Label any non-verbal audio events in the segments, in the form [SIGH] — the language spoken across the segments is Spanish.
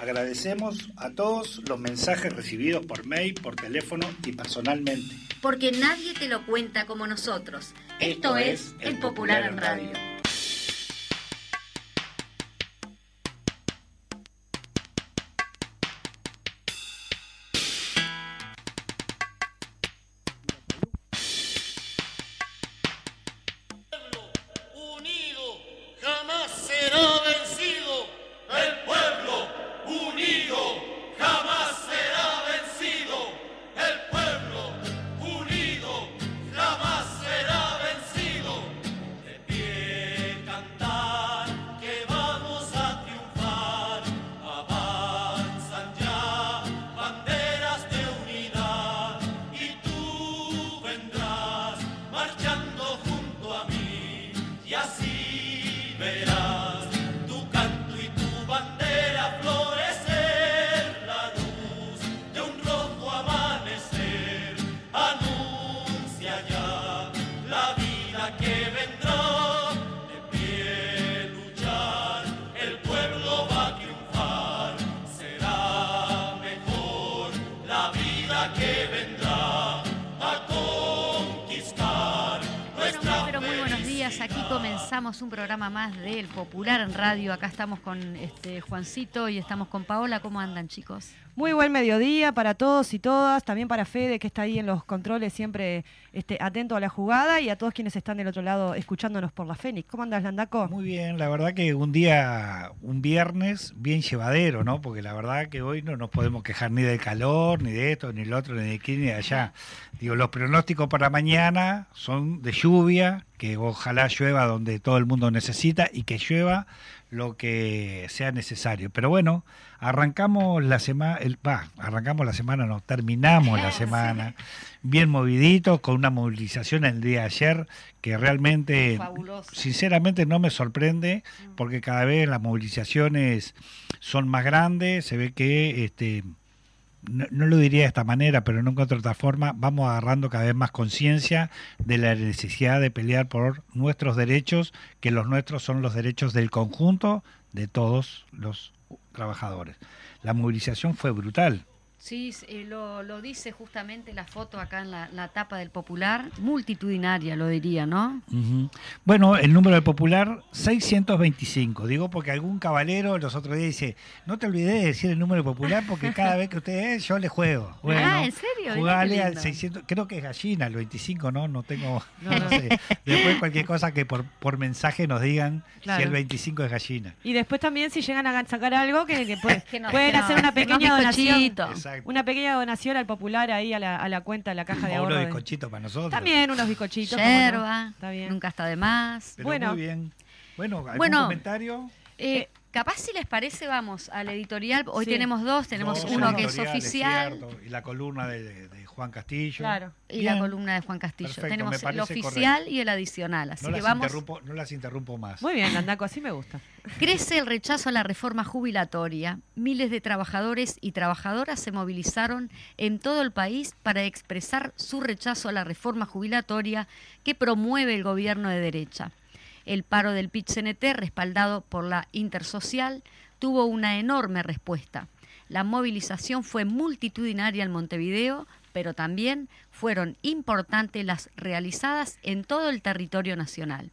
Agradecemos a todos los mensajes recibidos por mail, por teléfono y personalmente. Porque nadie te lo cuenta como nosotros. Esto, es El Popular en Radio. Comenzamos un programa más del Popular en Radio. Acá estamos con este Juancito y estamos con Paola. ¿Cómo andan, chicos? Muy buen mediodía para todos y todas, también para Fede que está ahí en los controles siempre este, atento a la jugada y a todos quienes están del otro lado escuchándonos por la Fénix. ¿Cómo andas, Landaco? Muy bien, la verdad que un día, un viernes bien llevadero, ¿no? Porque la verdad que hoy no nos podemos quejar ni del calor, ni de esto, ni el otro, ni de aquí, ni de allá. Digo, los pronósticos para mañana son de lluvia, que ojalá llueva donde todo el mundo necesita y que llueva lo que sea necesario. Pero bueno, arrancamos la semana, va, arrancamos la semana, no, terminamos la [LAUGHS] semana bien movidito, con una movilización el día de ayer que realmente, Fabuloso. sinceramente no me sorprende, porque cada vez las movilizaciones son más grandes, se ve que este no, no lo diría de esta manera, pero no encuentro otra forma, vamos agarrando cada vez más conciencia de la necesidad de pelear por nuestros derechos, que los nuestros son los derechos del conjunto de todos los trabajadores. La movilización fue brutal. Sí, eh, lo, lo dice justamente la foto acá en la, la tapa del Popular. Multitudinaria, lo diría, ¿no? Ujú. Bueno, el número del popular 625. Digo porque algún caballero los otros días dice, no te olvides de decir el número popular porque [LAUGHS] cada vez que ustedes yo le juego. Bueno, Ah, ¿en serio? Jugale al lindo. 600, creo que es gallina, el 25, ¿no? No tengo, [LAUGHS] No, sé. Después cualquier cosa que por, por mensaje nos digan si Claro. el 25 es gallina. Y después también si llegan a sacar algo, que, que puede- [LAUGHS] Que no- pueden que no- hacer una pequeña donación. bizcochito. Exacto. Una pequeña donación al popular ahí a la, a la cuenta, a la caja de ahorro. unos de- bizcochitos para nosotros. También unos bizcochitos. ¿cómo no? Yerba, Está bien. nunca está de más. Pero Bueno. muy bien. Bueno, ¿algún Bueno. comentario? Eh, capaz si les parece, vamos al editorial. Hoy Sí. tenemos dos, tenemos Dos uno que es oficial cierto, y la columna de, de- de Juan Castillo. Claro. y la columna de Juan Castillo. Perfecto, tenemos el oficial correcto. y el adicional. Así No que las, vamos. interrumpo, no las interrumpo más. Muy bien, Landaco, así me gusta. Crece el rechazo a la reforma jubilatoria. Miles de trabajadores y trabajadoras se movilizaron en todo el país para expresar su rechazo a la reforma jubilatoria que promueve el gobierno de derecha. El paro del PIT-CNT, respaldado por la Intersocial, tuvo una enorme respuesta. La movilización fue multitudinaria en Montevideo, pero también fueron importantes las realizadas en todo el territorio nacional.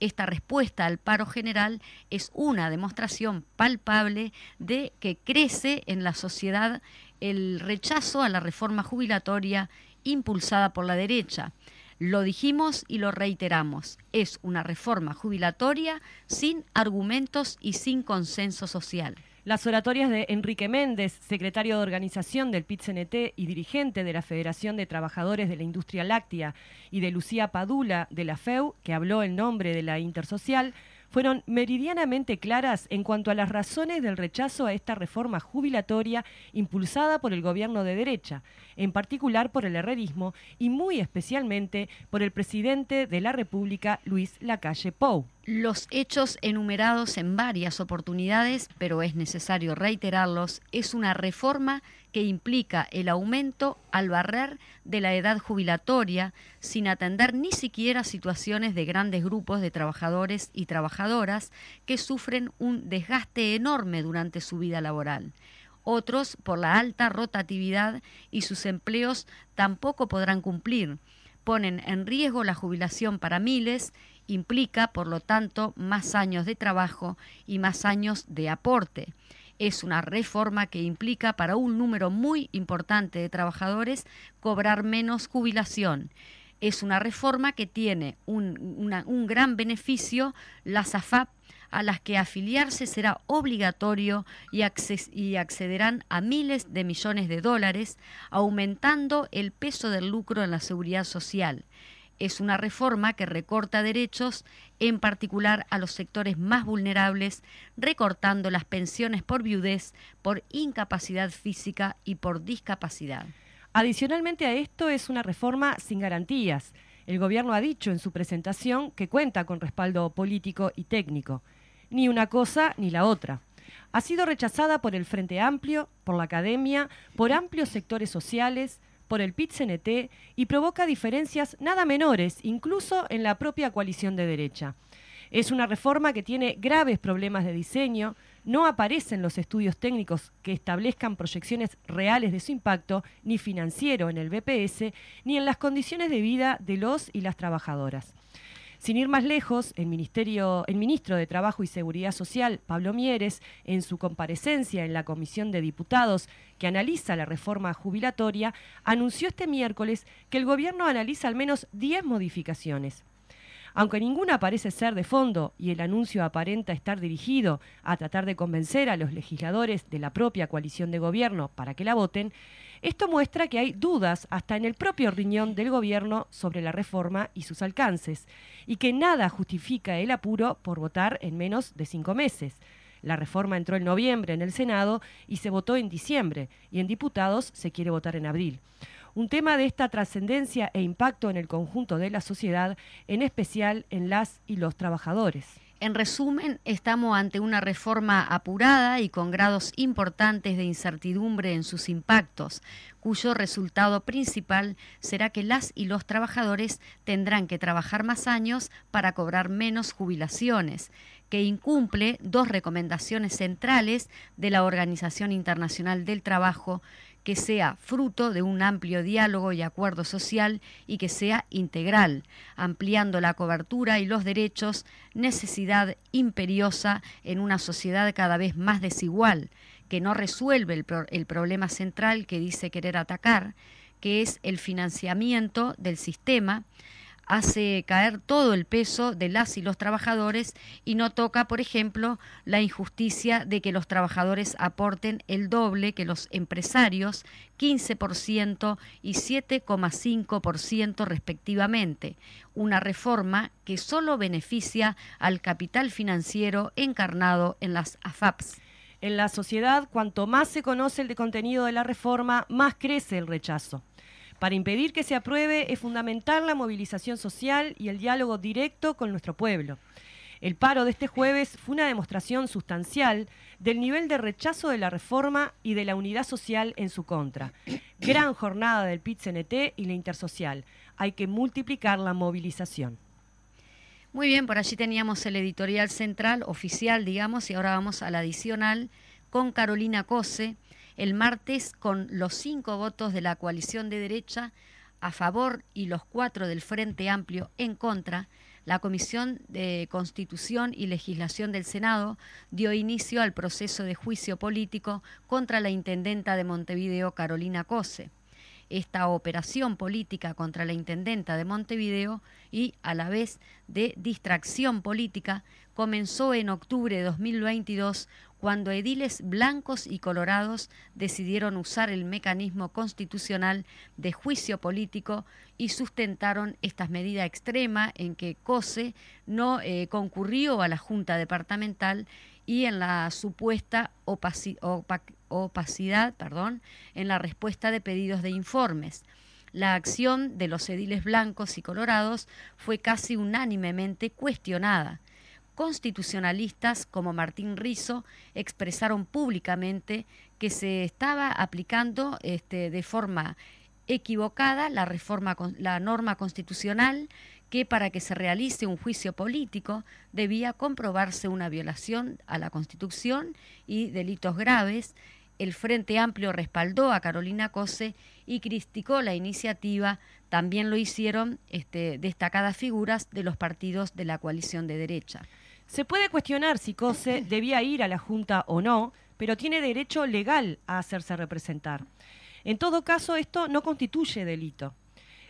Esta respuesta al paro general es una demostración palpable de que crece en la sociedad el rechazo a la reforma jubilatoria impulsada por la derecha. Lo dijimos y lo reiteramos, es una reforma jubilatoria sin argumentos y sin consenso social. Las oratorias de Enrique Méndez, secretario de organización del PIT-CNT y dirigente de la Federación de Trabajadores de la Industria Láctea, y de Lucía Padula de la FEU, que habló en nombre de la Intersocial, fueron meridianamente claras en cuanto a las razones del rechazo a esta reforma jubilatoria impulsada por el gobierno de derecha, en particular por el herrerismo y muy especialmente por el presidente de la República, Luis Lacalle Pou. Los hechos enumerados en varias oportunidades, pero es necesario reiterarlos, es una reforma que implica el aumento al barrer de la edad jubilatoria sin atender ni siquiera situaciones de grandes grupos de trabajadores y trabajadoras que sufren un desgaste enorme durante su vida laboral. Otros, por la alta rotatividad y sus empleos, tampoco podrán cumplir. Ponen en riesgo la jubilación para miles implica, por lo tanto, más años de trabajo y más años de aporte. Es una reforma que implica para un número muy importante de trabajadores cobrar menos jubilación. Es una reforma que tiene un, un gran beneficio, las AFAP a las que afiliarse será obligatorio y, y, accederán a miles de millones de dólares, aumentando el peso del lucro en la seguridad social es una reforma que recorta derechos, en particular a los sectores más vulnerables, recortando las pensiones por viudez, por incapacidad física y por discapacidad. Adicionalmente a esto es una reforma sin garantías. El gobierno ha dicho en su presentación que cuenta con respaldo político y técnico. Ni una cosa ni la otra. Ha sido rechazada por el Frente Amplio, por la academia, por amplios sectores sociales, por el PIT-CNT y provoca diferencias nada menores, incluso en la propia coalición de derecha. Es una reforma que tiene graves problemas de diseño, no aparecen los estudios técnicos que establezcan proyecciones reales de su impacto, ni financiero en el BPS, ni en las condiciones de vida de los y las trabajadoras. Sin ir más lejos, el, Ministerio, el ministro de Trabajo y Seguridad Social, Pablo Mieres, en su comparecencia en la Comisión de Diputados que analiza la reforma jubilatoria, anunció este miércoles que el gobierno analiza al menos 10 modificaciones. Aunque ninguna parece ser de fondo y el anuncio aparenta estar dirigido a tratar de convencer a los legisladores de la propia coalición de gobierno para que la voten, esto muestra que hay dudas hasta en el propio riñón del gobierno sobre la reforma y sus alcances, y que nada justifica el apuro por votar en menos de cinco meses. La reforma entró en noviembre en el Senado y se votó en diciembre, y en diputados se quiere votar en abril. Un tema de esta trascendencia e impacto en el conjunto de la sociedad, en especial en las y los trabajadores. En resumen, estamos ante una reforma apurada y con grados importantes de incertidumbre en sus impactos, cuyo resultado principal será que las y los trabajadores tendrán que trabajar más años para cobrar menos jubilaciones, que incumple dos recomendaciones centrales de la Organización Internacional del Trabajo que sea fruto de un amplio diálogo y acuerdo social y que sea integral, ampliando la cobertura y los derechos, necesidad imperiosa en una sociedad cada vez más desigual, que no resuelve el, el problema central que dice querer atacar, que es el financiamiento del sistema, hace caer todo el peso de las y los trabajadores y no toca, por ejemplo, la injusticia de que los trabajadores aporten el doble que los empresarios, 15% y 7,5% respectivamente, una reforma que solo beneficia al capital financiero encarnado en las AFAPs. En la sociedad, cuanto más se conoce el contenido de la reforma, más crece el rechazo. Para impedir que se apruebe es fundamental la movilización social y el diálogo directo con nuestro pueblo. El paro de este jueves fue una demostración sustancial del nivel de rechazo de la reforma y de la unidad social en su contra. Gran jornada del PIT-CNT y la Intersocial. Hay que multiplicar la movilización. Muy bien, por allí teníamos el editorial central oficial, digamos, y ahora vamos al adicional con Carolina Cose el martes con los cinco votos de la coalición de derecha a favor y los cuatro del Frente Amplio en contra, la Comisión de Constitución y Legislación del Senado dio inicio al proceso de juicio político contra la intendenta de Montevideo, Carolina Cose. Esta operación política contra la intendenta de Montevideo y a la vez de distracción política comenzó en octubre de 2022 cuando ediles blancos y colorados decidieron usar el mecanismo constitucional de juicio político y sustentaron esta medida extrema en que COSE no eh, concurrió a la Junta Departamental y en la supuesta opacidad perdón, en la respuesta de pedidos de informes. La acción de los ediles blancos y colorados fue casi unánimemente cuestionada constitucionalistas como Martín Rizo expresaron públicamente que se estaba aplicando este, de forma equivocada la reforma la norma constitucional que para que se realice un juicio político debía comprobarse una violación a la Constitución y delitos graves. El Frente Amplio respaldó a Carolina Cose y criticó la iniciativa. También lo hicieron este, destacadas figuras de los partidos de la coalición de derecha. Se puede cuestionar si COSE [COUGHS] debía ir a la Junta o no, pero tiene derecho legal a hacerse representar. En todo caso, esto no constituye delito.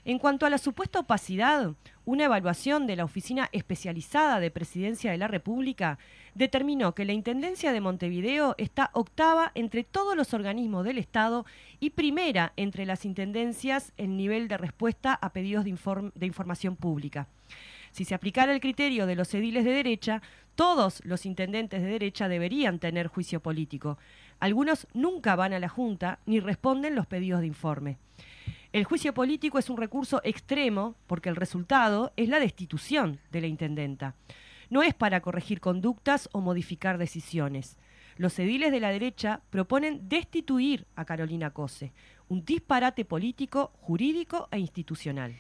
En cuanto a la supuesta opacidad, una evaluación de la Oficina Especializada de Presidencia de la República determinó que la Intendencia de Montevideo está octava entre todos los organismos del Estado y primera entre las intendencias en nivel de respuesta a pedidos de, de información pública. Si se aplicara el criterio de los ediles de derecha, todos los intendentes de derecha deberían tener juicio político. Algunos nunca van a la Junta ni responden los pedidos de informe. El juicio político es un recurso extremo porque el resultado es la destitución de la intendenta. No es para corregir conductas o modificar decisiones. Los ediles de la derecha proponen destituir a Carolina Cose, un disparate político, jurídico e institucional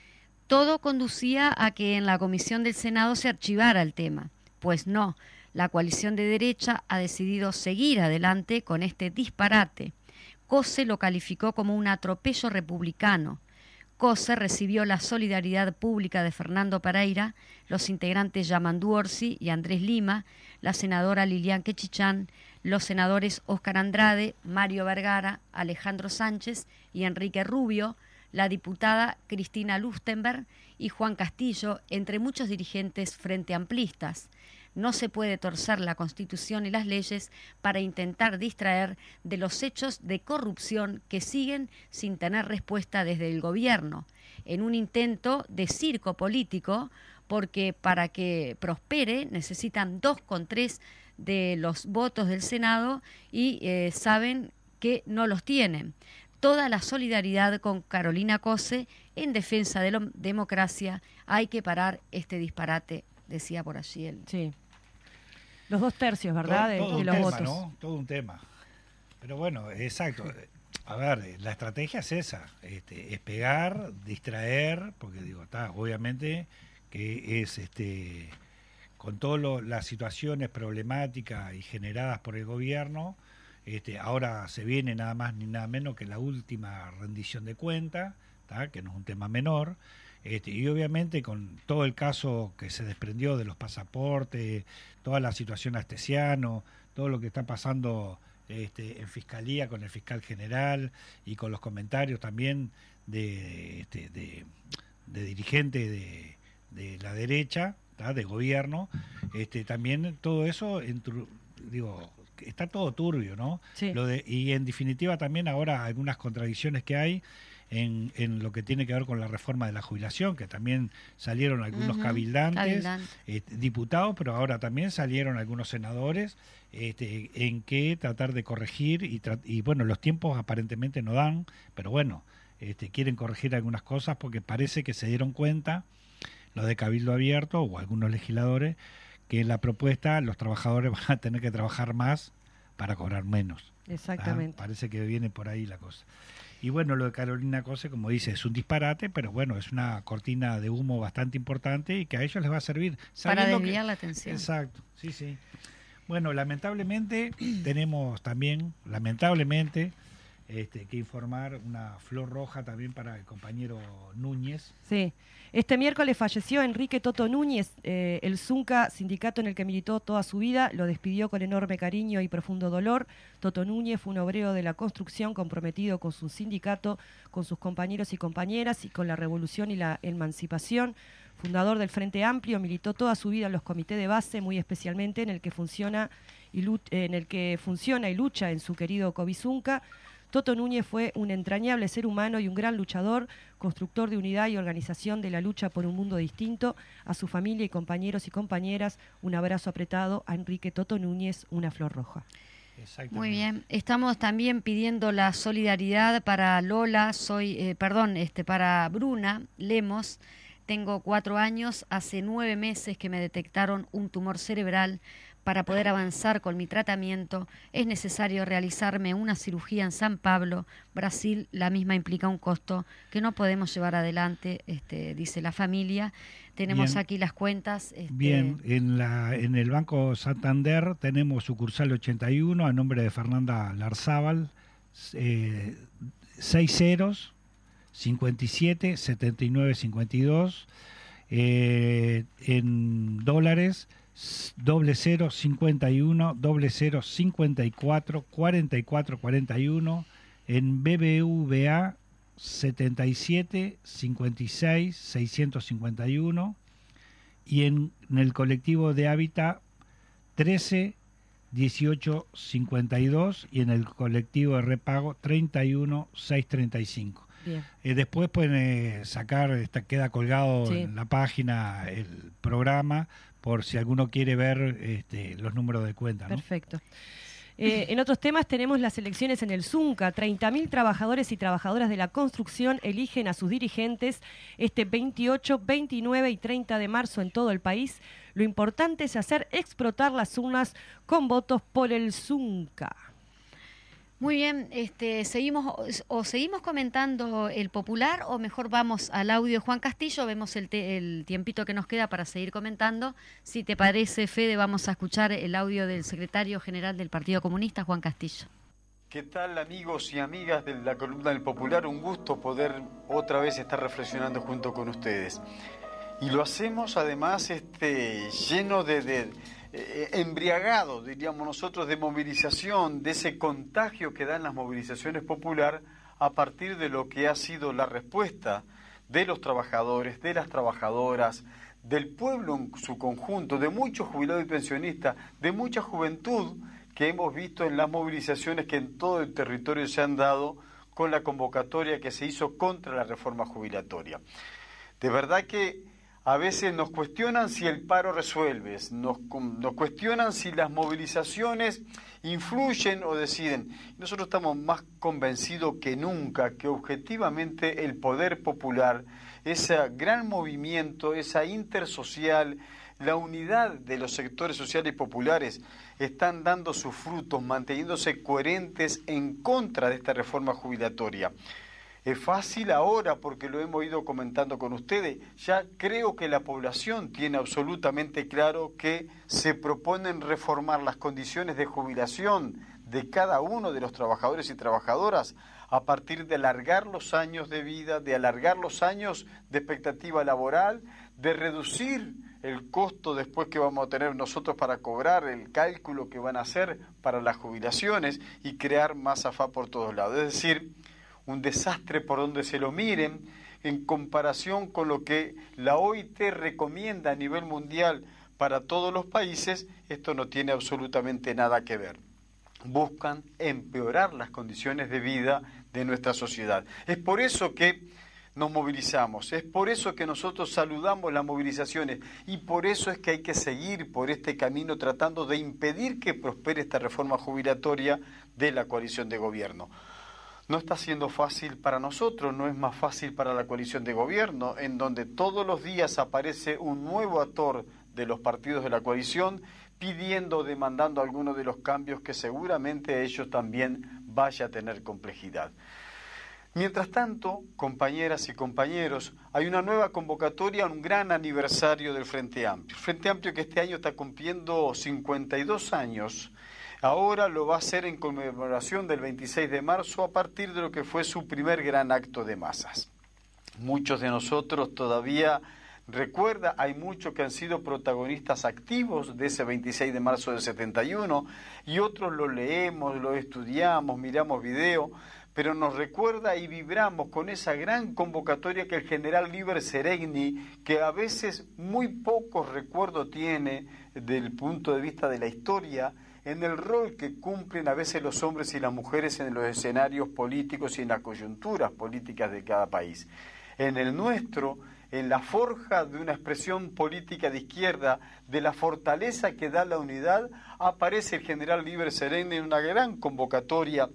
todo conducía a que en la comisión del Senado se archivara el tema. Pues no, la coalición de derecha ha decidido seguir adelante con este disparate. COSE lo calificó como un atropello republicano. COSE recibió la solidaridad pública de Fernando Pereira, los integrantes Yamandu Orsi y Andrés Lima, la senadora Lilian Quechichán, los senadores Óscar Andrade, Mario Vergara, Alejandro Sánchez y Enrique Rubio, la diputada Cristina Lustenberg y Juan Castillo, entre muchos dirigentes frente amplistas. No se puede torcer la Constitución y las leyes para intentar distraer de los hechos de corrupción que siguen sin tener respuesta desde el gobierno, en un intento de circo político, porque para que prospere necesitan dos con tres de los votos del Senado y eh, saben que no los tienen toda la solidaridad con Carolina Cose en defensa de la democracia. Hay que parar este disparate, decía por allí él. Sí. Los dos tercios, ¿verdad? Todo, de, un los tema, votos. ¿no? Todo un tema. Pero bueno, exacto. A ver, la estrategia es esa, este, es pegar, distraer, porque digo, está, obviamente que es este con todas las situaciones problemáticas y generadas por el gobierno, este, ahora se viene nada más ni nada menos que la última rendición de cuenta, que no es un tema menor. Este, y obviamente con todo el caso que se desprendió de los pasaportes, toda la situación astesiano, todo lo que está pasando este, en fiscalía con el fiscal general y con los comentarios también de, este, dirigentes de, la derecha, de gobierno, este, también todo eso, digo, está todo turbio, ¿no? Lo de, y en definitiva también ahora algunas contradicciones que hay en, en, lo que tiene que ver con la reforma de la jubilación, que también salieron algunos cabildantes, eh, diputados, pero ahora también salieron algunos senadores este, en que tratar de corregir y, y bueno, los tiempos aparentemente no dan, pero bueno, este, quieren corregir algunas cosas porque parece que se dieron cuenta los de Cabildo Abierto o algunos legisladores que en la propuesta los trabajadores [LAUGHS] van a tener que trabajar más para cobrar menos. Exactamente. Parece que viene por ahí la cosa. Y bueno, lo de Carolina Cose, como dice, es un disparate, pero bueno, es una cortina de humo bastante importante y que a ellos les va a servir. Para desviar la atención. Exacto, sí, sí. Bueno, lamentablemente [CLEARS THROAT] tenemos también, lamentablemente, este, que informar una flor roja también para el compañero Núñez. Sí, este miércoles falleció Enrique Toto Núñez, eh, el Zunca, sindicato en el que militó toda su vida, lo despidió con enorme cariño y profundo dolor. Toto Núñez fue un obrero de la construcción comprometido con su sindicato, con sus compañeros y compañeras y con la revolución y la emancipación fundador del Frente Amplio, militó toda su vida en los comités de base, muy especialmente en el que funciona y en el que funciona y lucha en su querido Cobizunca, Toto Núñez fue un entrañable ser humano y un gran luchador, constructor de unidad y organización de la lucha por un mundo distinto. A su familia y compañeros y compañeras, un abrazo apretado. A Enrique Toto Núñez, una flor roja. Muy bien. Estamos también pidiendo la solidaridad para Lola, soy, eh, perdón, este, para Bruna Lemos. Tengo cuatro años, hace nueve meses que me detectaron un tumor cerebral. Para poder avanzar con mi tratamiento es necesario realizarme una cirugía en San Pablo, Brasil. La misma implica un costo que no podemos llevar adelante, este, dice la familia. Tenemos aquí las cuentas. Este... Bien, en, la, en el Banco Santander tenemos sucursal 81 a nombre de Fernanda Larzábal, eh, 6 ceros, 57, 79, 52, en dólares, doble 0, 51, doble 0, 54, 44, 41, en BBVA 77 56 651 y en, el colectivo de Hábitat 13 18 52 y en el colectivo de repago 31 635. Eh, después pueden eh, sacar, está, queda colgado en la página el programa por si alguno quiere ver este, los números de cuenta. Perfecto. Eh, en otros temas tenemos las elecciones en el Zunca. 30.000 trabajadores y trabajadoras de la construcción eligen a sus dirigentes este 28, 29 y 30 de marzo en todo el país. Lo importante es hacer explotar las urnas con votos por el Zunca. Muy bien, este, seguimos o seguimos comentando el popular o mejor vamos al audio de Juan Castillo, vemos el, tiempito que nos queda para seguir comentando. Si te parece, Fede, vamos a escuchar el audio del secretario general del Partido Comunista, Juan Castillo. ¿Qué tal amigos y amigas de la columna del popular? Un gusto poder otra vez estar reflexionando junto con ustedes. Y lo hacemos además este, lleno de eh, embriagado, diríamos nosotros, de movilización, de ese contagio que dan las movilizaciones popular a partir de lo que ha sido la respuesta de los trabajadores, de las trabajadoras, del pueblo en su conjunto, de muchos jubilados y pensionistas, de mucha juventud que hemos visto en las movilizaciones que en todo el territorio se han dado con la convocatoria que se hizo contra la reforma jubilatoria. De verdad que a veces nos cuestionan si el paro resuelve, nos, nos, cuestionan si las movilizaciones influyen o deciden. Nosotros estamos más convencidos que nunca que objetivamente el poder popular, ese gran movimiento, esa intersocial, la unidad de los sectores sociales y populares están dando sus frutos, manteniéndose coherentes en contra de esta reforma jubilatoria. Es fácil ahora porque lo hemos ido comentando con ustedes. Ya creo que la población tiene absolutamente claro que se proponen reformar las condiciones de jubilación de cada uno de los trabajadores y trabajadoras a partir de alargar los años de vida, de alargar los años de expectativa laboral, de reducir el costo después que vamos a tener nosotros para cobrar, el cálculo que van a hacer para las jubilaciones y crear más afá por todos lados. Es decir, un desastre por donde se lo miren, en comparación con lo que la OIT recomienda a nivel mundial para todos los países, esto no tiene absolutamente nada que ver. Buscan empeorar las condiciones de vida de nuestra sociedad. Es por eso que nos movilizamos, es por eso que nosotros saludamos las movilizaciones y por eso es que hay que seguir por este camino tratando de impedir que prospere esta reforma jubilatoria de la coalición de gobierno no está siendo fácil para nosotros, no es más fácil para la coalición de gobierno, en donde todos los días aparece un nuevo actor de los partidos de la coalición pidiendo demandando algunos de los cambios que seguramente ellos también vaya a tener complejidad. Mientras tanto, compañeras y compañeros, hay una nueva convocatoria, un gran aniversario del Frente Amplio. Frente Amplio que este año está cumpliendo 52 años Ahora lo va a hacer en conmemoración del 26 de marzo a partir de lo que fue su primer gran acto de masas. Muchos de nosotros todavía recuerda, hay muchos que han sido protagonistas activos de ese 26 de marzo del 71 y otros lo leemos, lo estudiamos, miramos video, pero nos recuerda y vibramos con esa gran convocatoria que el general Liber Seregni, que a veces muy pocos recuerdos tiene del punto de vista de la historia, en el rol que cumplen a veces los hombres y las mujeres en los escenarios políticos y en las coyunturas políticas de cada país. En el nuestro, en la forja de una expresión política de izquierda, de la fortaleza que da la unidad, aparece el general Libre Serene en una gran convocatoria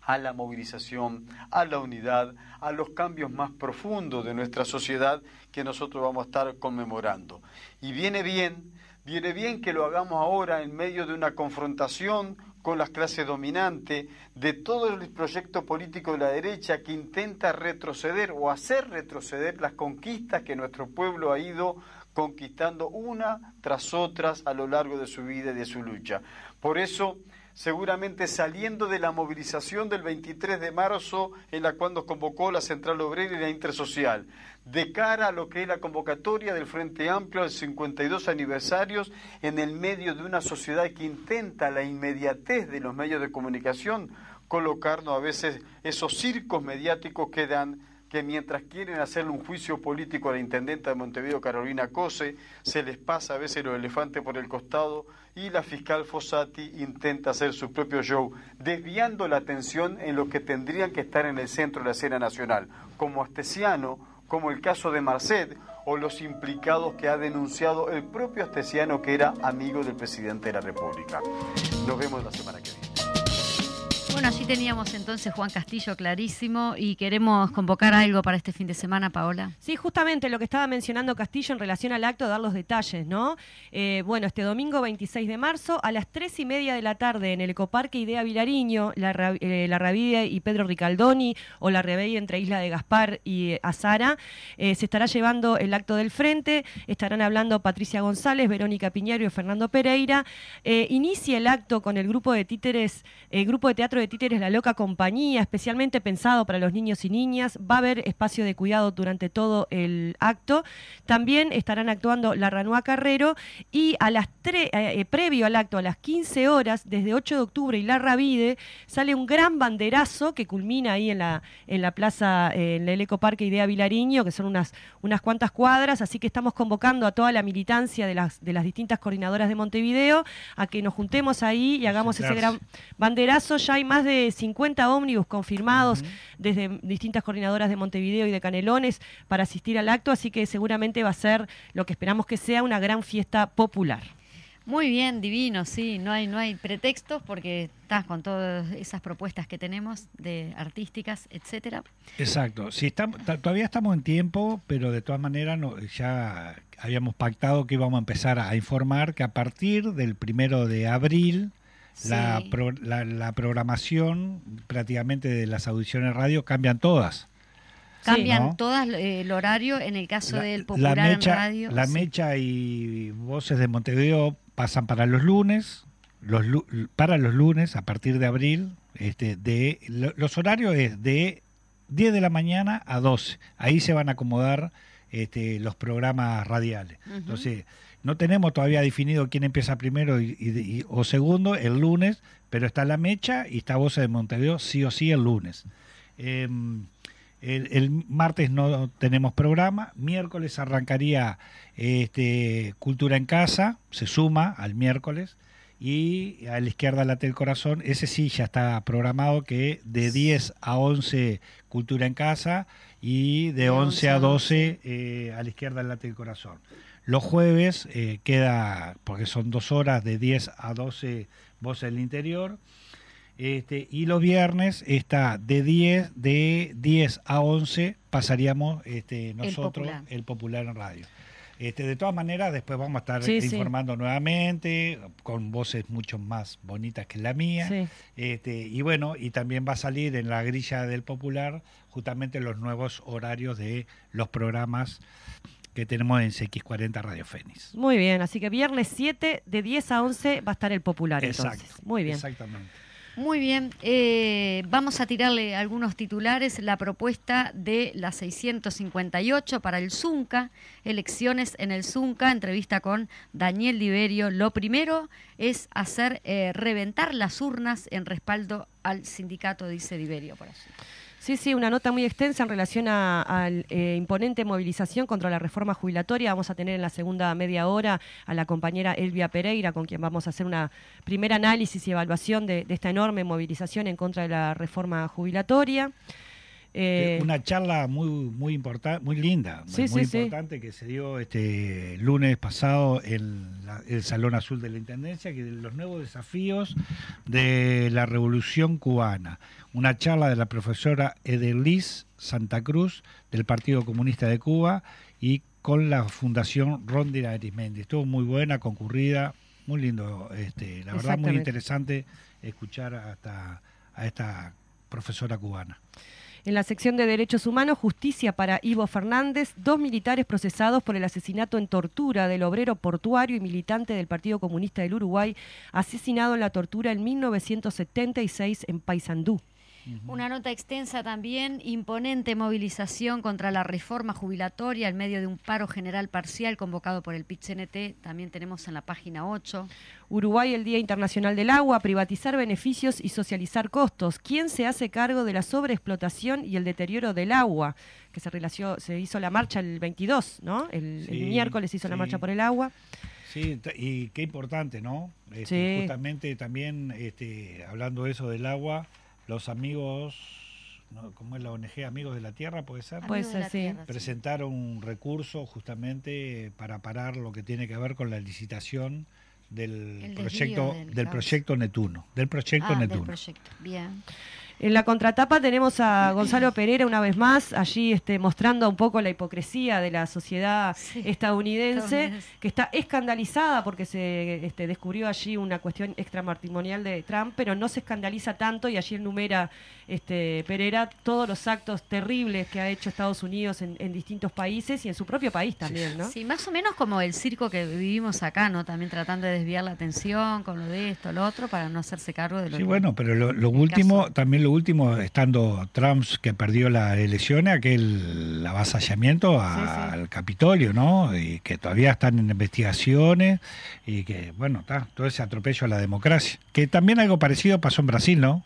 a la movilización, a la unidad, a los cambios más profundos de nuestra sociedad que nosotros vamos a estar conmemorando. Y viene bien, viene bien que lo hagamos ahora en medio de una confrontación con las clases dominantes, de todo el proyecto político de la derecha que intenta retroceder o hacer retroceder las conquistas que nuestro pueblo ha ido conquistando una tras otras a lo largo de su vida y de su lucha. Por eso, seguramente saliendo de la movilización del 23 de marzo en la cual nos convocó la Central Obrera y la Intersocial, de cara a lo que es la convocatoria del Frente Amplio al 52 aniversarios en el medio de una sociedad que intenta la inmediatez de los medios de comunicación colocarnos a veces esos circos mediáticos que dan que mientras quieren hacerle un juicio político a la intendenta de Montevideo, Carolina Cose, se les pasa a veces los elefantes por el costado y la fiscal Fossati intenta hacer su propio show, desviando la atención en lo que tendrían que estar en el centro de la escena nacional, como Astesiano, como el caso de Marcet o los implicados que ha denunciado el propio Astesiano que era amigo del presidente de la República. Nos vemos la semana que viene. Bueno, allí teníamos entonces Juan Castillo clarísimo y queremos convocar algo para este fin de semana, Paola. Sí, justamente lo que estaba mencionando Castillo en relación al acto, dar los detalles, ¿no? Eh, bueno, este domingo 26 de marzo a las 3 y media de la tarde en el Ecoparque Idea Vilariño, la, eh, la Ravide y Pedro Ricaldoni o la Rebey entre Isla de Gaspar y eh, Azara, se estará llevando el acto del frente, estarán hablando Patricia González, Verónica Piñero y Fernando Pereira. Eh, inicia el acto con el grupo de títeres, el grupo de teatro de títeres La Loca Compañía, especialmente pensado para los niños y niñas. Va a haber espacio de cuidado durante todo el acto. También estarán actuando La Ranúa Carrero y a las tre- eh, eh, previo al acto, a las 15 horas, desde 8 de octubre y La Ravide, sale un gran banderazo que culmina ahí en la, en la plaza, eh, en el Ecoparque Idea Vilariño, que son unas, unas cuantas cuadras, así que estamos convocando a toda la militancia de las, de las distintas coordinadoras de Montevideo a que nos juntemos ahí y hagamos ese gran banderazo. Ya hay más de 50 ómnibus confirmados desde distintas coordinadoras de Montevideo y de Canelones para asistir al acto, así que seguramente va a ser lo que esperamos que sea una gran fiesta popular. Muy bien, divino, sí, no hay, no hay pretextos porque estás con todas esas propuestas que tenemos de artísticas, etcétera. Exacto. Sí, estamos, ta- todavía estamos en tiempo, pero de todas maneras no, ya habíamos pactado que íbamos a empezar a informar que a partir del primero de abril la, pro- la, la programación prácticamente de las audiciones radio cambian todas. Cambian ¿no? todas eh, el horario en el caso La- del la popular mecha, en radio. La sí. mecha y voces de Montevideo pasan para los lunes, los para los lunes a partir de abril. Este, de lo- los horarios es de 10 de la mañana a 12. Ahí se van a acomodar este, los programas radiales. Entonces, no tenemos todavía definido quién empieza primero y, y- y- o segundo el lunes, pero está la mecha y está Voces de Montevideo sí o sí el lunes. Em, el, el martes no tenemos programa, miércoles arrancaría este, Cultura en Casa, se suma al miércoles, y a la izquierda late el corazón, ese sí ya está programado que de 10 a 11 Cultura en Casa y de, 11 a 12 eh, a la izquierda late el corazón. Los jueves eh, queda, porque son dos horas, de 10 a 12 Voces del Interior. Este, y los viernes está de 10, de 10 a 11 pasaríamos este, nosotros Popular. el popular en radio. Este, de todas maneras, después vamos a estar Sí, sí. informando nuevamente con voces mucho más bonitas que la mía. Sí. Este, y bueno, y también va a salir en la grilla del popular justamente los nuevos horarios de los programas que tenemos en CX40 Radio Fénix. Muy bien, así que viernes 7 de 10 a 11 va a estar el popular entonces. Muy bien. Exactamente. Muy bien, eh, vamos a tirarle algunos titulares. La propuesta de la 658 para el Zunca, elecciones en el Zunca, entrevista con Daniel Liberio. Lo primero es hacer eh, reventar las urnas en respaldo al sindicato, dice Liberio. Por allí. Sí, sí, una nota muy extensa en relación a, la eh, imponente movilización contra la reforma jubilatoria. Vamos a tener en la segunda media hora a la compañera Elvia Pereira, con quien vamos a hacer una primera análisis y evaluación de, de esta enorme movilización en contra de la reforma jubilatoria. Eh, una charla muy muy importante, muy linda, muy, importante que se dio este lunes pasado en el Salón Azul de la Intendencia, que de los nuevos desafíos de la Revolución Cubana. Una charla de la profesora Edelis Santa Cruz del Partido Comunista de Cuba y con la Fundación Rondina Arismendi. Estuvo muy buena, concurrida, muy lindo, este, la verdad muy interesante escuchar hasta a esta profesora cubana. En la sección de Derechos Humanos, justicia para Ivo Fernández, dos militares procesados por el asesinato en tortura del obrero portuario y militante del Partido Comunista del Uruguay, asesinado en la tortura en 1976 en Paysandú. Una nota extensa también, imponente movilización contra la reforma jubilatoria en medio de un paro general parcial convocado por el PIT-CNT, también tenemos en la página 8. Uruguay, el Día Internacional del Agua, privatizar beneficios y socializar costos. ¿Quién se hace cargo de la sobreexplotación y el deterioro del agua? Que se, relació, se hizo la marcha el 22, ¿no? El, miércoles se hizo la marcha por el agua. Sí, y qué importante, ¿no? Este, justamente también este, hablando de eso del agua, los amigos, ¿no? ¿cómo es la ONG? Amigos de la Tierra, ¿puede ser? Puede ser, sí. Presentaron un recurso justamente para parar lo que tiene que ver con la licitación del proyecto del, proyecto Netuno, del proyecto ah, Netuno. Del proyecto. Bien. En la contratapa tenemos a Gonzalo Pereira una vez más, allí este, mostrando un poco la hipocresía de la sociedad estadounidense, que está escandalizada porque se este, descubrió allí una cuestión extramatrimonial de Trump, pero no se escandaliza tanto y allí enumera este, Pereira todos los actos terribles que ha hecho Estados Unidos en, distintos países y en su propio país también, ¿no? Sí, más o menos como el circo que vivimos acá, ¿no? También tratando de desviar la atención con lo de esto, lo otro, para no hacerse cargo de lo Sí, bueno, pero lo, último también lo último, estando Trump que perdió la elección, aquel avasallamiento al Capitolio, ¿no? Y que todavía están en investigaciones y que, bueno, está todo ese atropello a la democracia. Que también algo parecido pasó en Brasil, ¿no?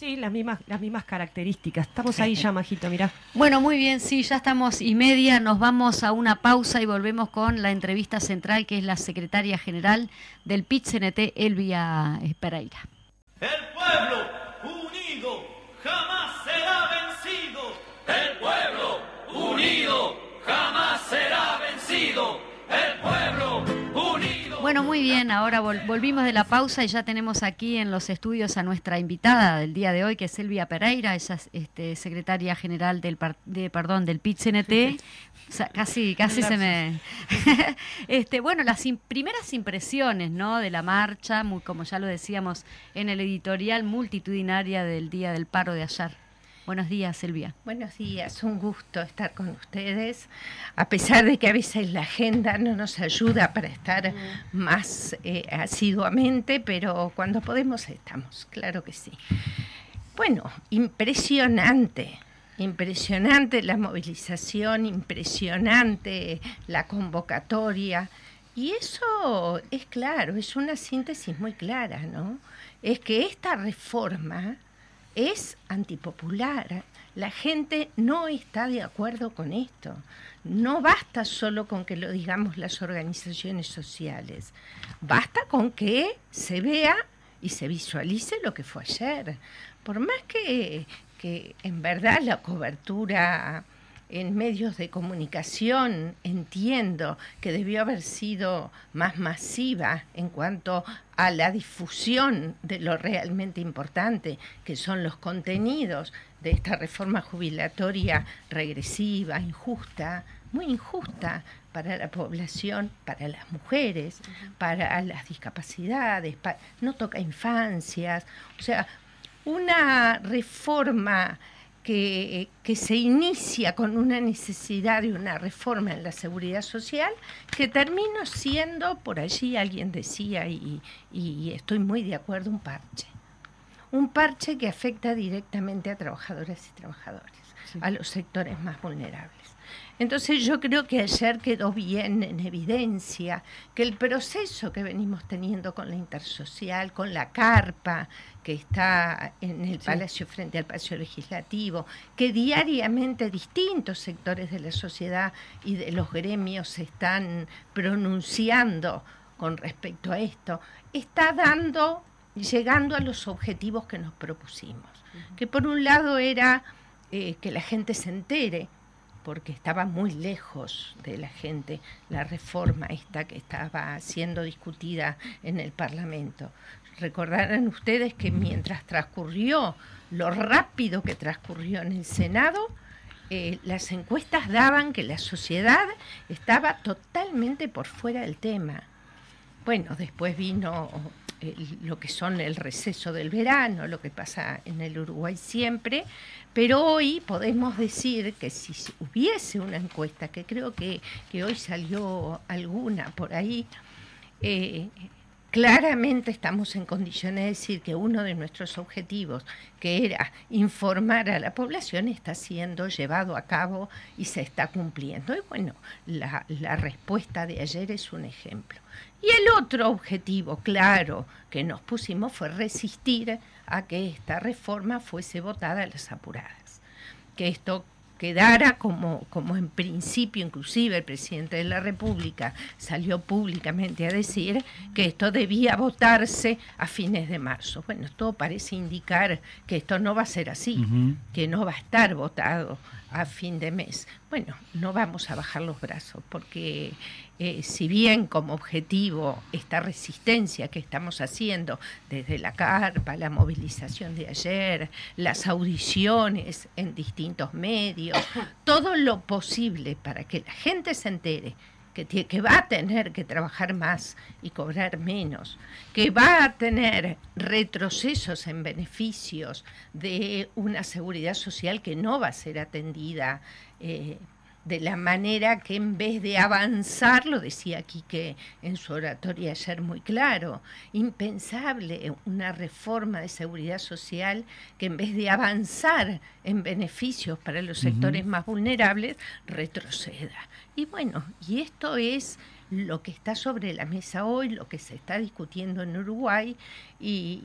Sí, las mismas, las mismas características. Estamos ahí [LAUGHS] ya, Majito, mirá. Bueno, muy bien, sí, ya estamos y media. Nos vamos a una pausa y volvemos con la entrevista central, que es la secretaria general del PIT-CNT, Elvia Pereira. El pueblo Bueno, muy bien, ahora volvimos de la pausa y ya tenemos aquí en los estudios a nuestra invitada del día de hoy, que es Elvia Pereira, ella es este, secretaria general del, de, perdón, del PIT-CNT. casi, casi se me... [LAUGHS] este, bueno, las primeras impresiones ¿no? de la marcha, muy, como ya lo decíamos en el editorial multitudinaria del Día del Paro de ayer. Buenos días, Silvia. Buenos días, un gusto estar con ustedes, a pesar de que a veces la agenda no nos ayuda para estar mm. más eh, asiduamente, pero cuando podemos estamos, claro que sí. Bueno, impresionante Impresionante la movilización, impresionante la convocatoria. Y eso es claro, es una síntesis muy clara, ¿no? Es que esta reforma es antipopular. La gente no está de acuerdo con esto. No basta solo con que lo digamos las organizaciones sociales. Basta con que se vea y se visualice lo que fue ayer. Por más que que en verdad la cobertura en medios de comunicación entiendo que debió haber sido más masiva en cuanto a la difusión de lo realmente importante, que son los contenidos de esta reforma jubilatoria regresiva, injusta, muy injusta para la población, para las mujeres, para las discapacidades, no toca infancias, o sea, una reforma que, se inicia con una necesidad de una reforma en la seguridad social, que termina siendo, por allí alguien decía, y, y estoy muy de acuerdo, un parche. Un parche que afecta directamente a trabajadoras y trabajadores. a los sectores más vulnerables. Entonces yo creo que ayer quedó bien en evidencia que el proceso que venimos teniendo con la intersocial, con la carpa que está en el Palacio frente al Palacio Legislativo, que diariamente distintos sectores de la sociedad y de los gremios se están pronunciando con respecto a esto, está dando, llegando a los objetivos que nos propusimos. Que por un lado era eh, que la gente se entere, porque estaba muy lejos de la gente la reforma esta que estaba siendo discutida en el Parlamento. Recordarán ustedes que mientras transcurrió lo rápido que transcurrió en el Senado, eh, las encuestas daban que la sociedad estaba totalmente por fuera del tema. Bueno, después vino lo que son el receso del verano, lo que pasa en el Uruguay siempre, pero hoy podemos decir que si hubiese una encuesta, que creo que, hoy salió alguna por ahí, eh, claramente estamos en condiciones de decir que uno de nuestros objetivos, que era informar a la población, está siendo llevado a cabo y se está cumpliendo. Y bueno, la, la respuesta de ayer es un ejemplo. Y el otro objetivo, claro, que nos pusimos fue resistir a que esta reforma fuese votada a las apuradas. Que esto quedara como, como en principio, inclusive el presidente de la República salió públicamente a decir que esto debía votarse a fines de marzo. Bueno, todo parece indicar que esto no va a ser así, que no va a estar votado a fin de mes. Bueno, no vamos a bajar los brazos porque eh, si bien como objetivo esta resistencia que estamos haciendo desde la carpa, la movilización de ayer, las audiciones en distintos medios, todo lo posible para que la gente se entere que, que, va a tener que trabajar más y cobrar menos, que va a tener retrocesos en beneficios de una seguridad social que no va a ser atendida eh, de la manera que en vez de avanzar, lo decía aquí que en su oratoria ayer muy claro, impensable una reforma de seguridad social que en vez de avanzar en beneficios para los sectores más vulnerables, retroceda. Y bueno, y esto es lo que está sobre la mesa hoy, lo que se está discutiendo en Uruguay y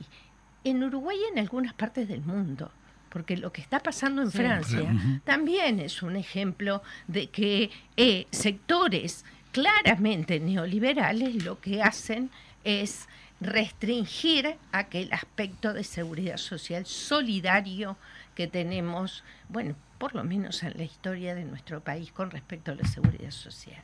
en Uruguay y en algunas partes del mundo porque lo que está pasando en Francia también es un ejemplo de que eh, sectores claramente neoliberales lo que hacen es restringir aquel aspecto de seguridad social solidario que tenemos, bueno, por lo menos en la historia de nuestro país con respecto a la seguridad social.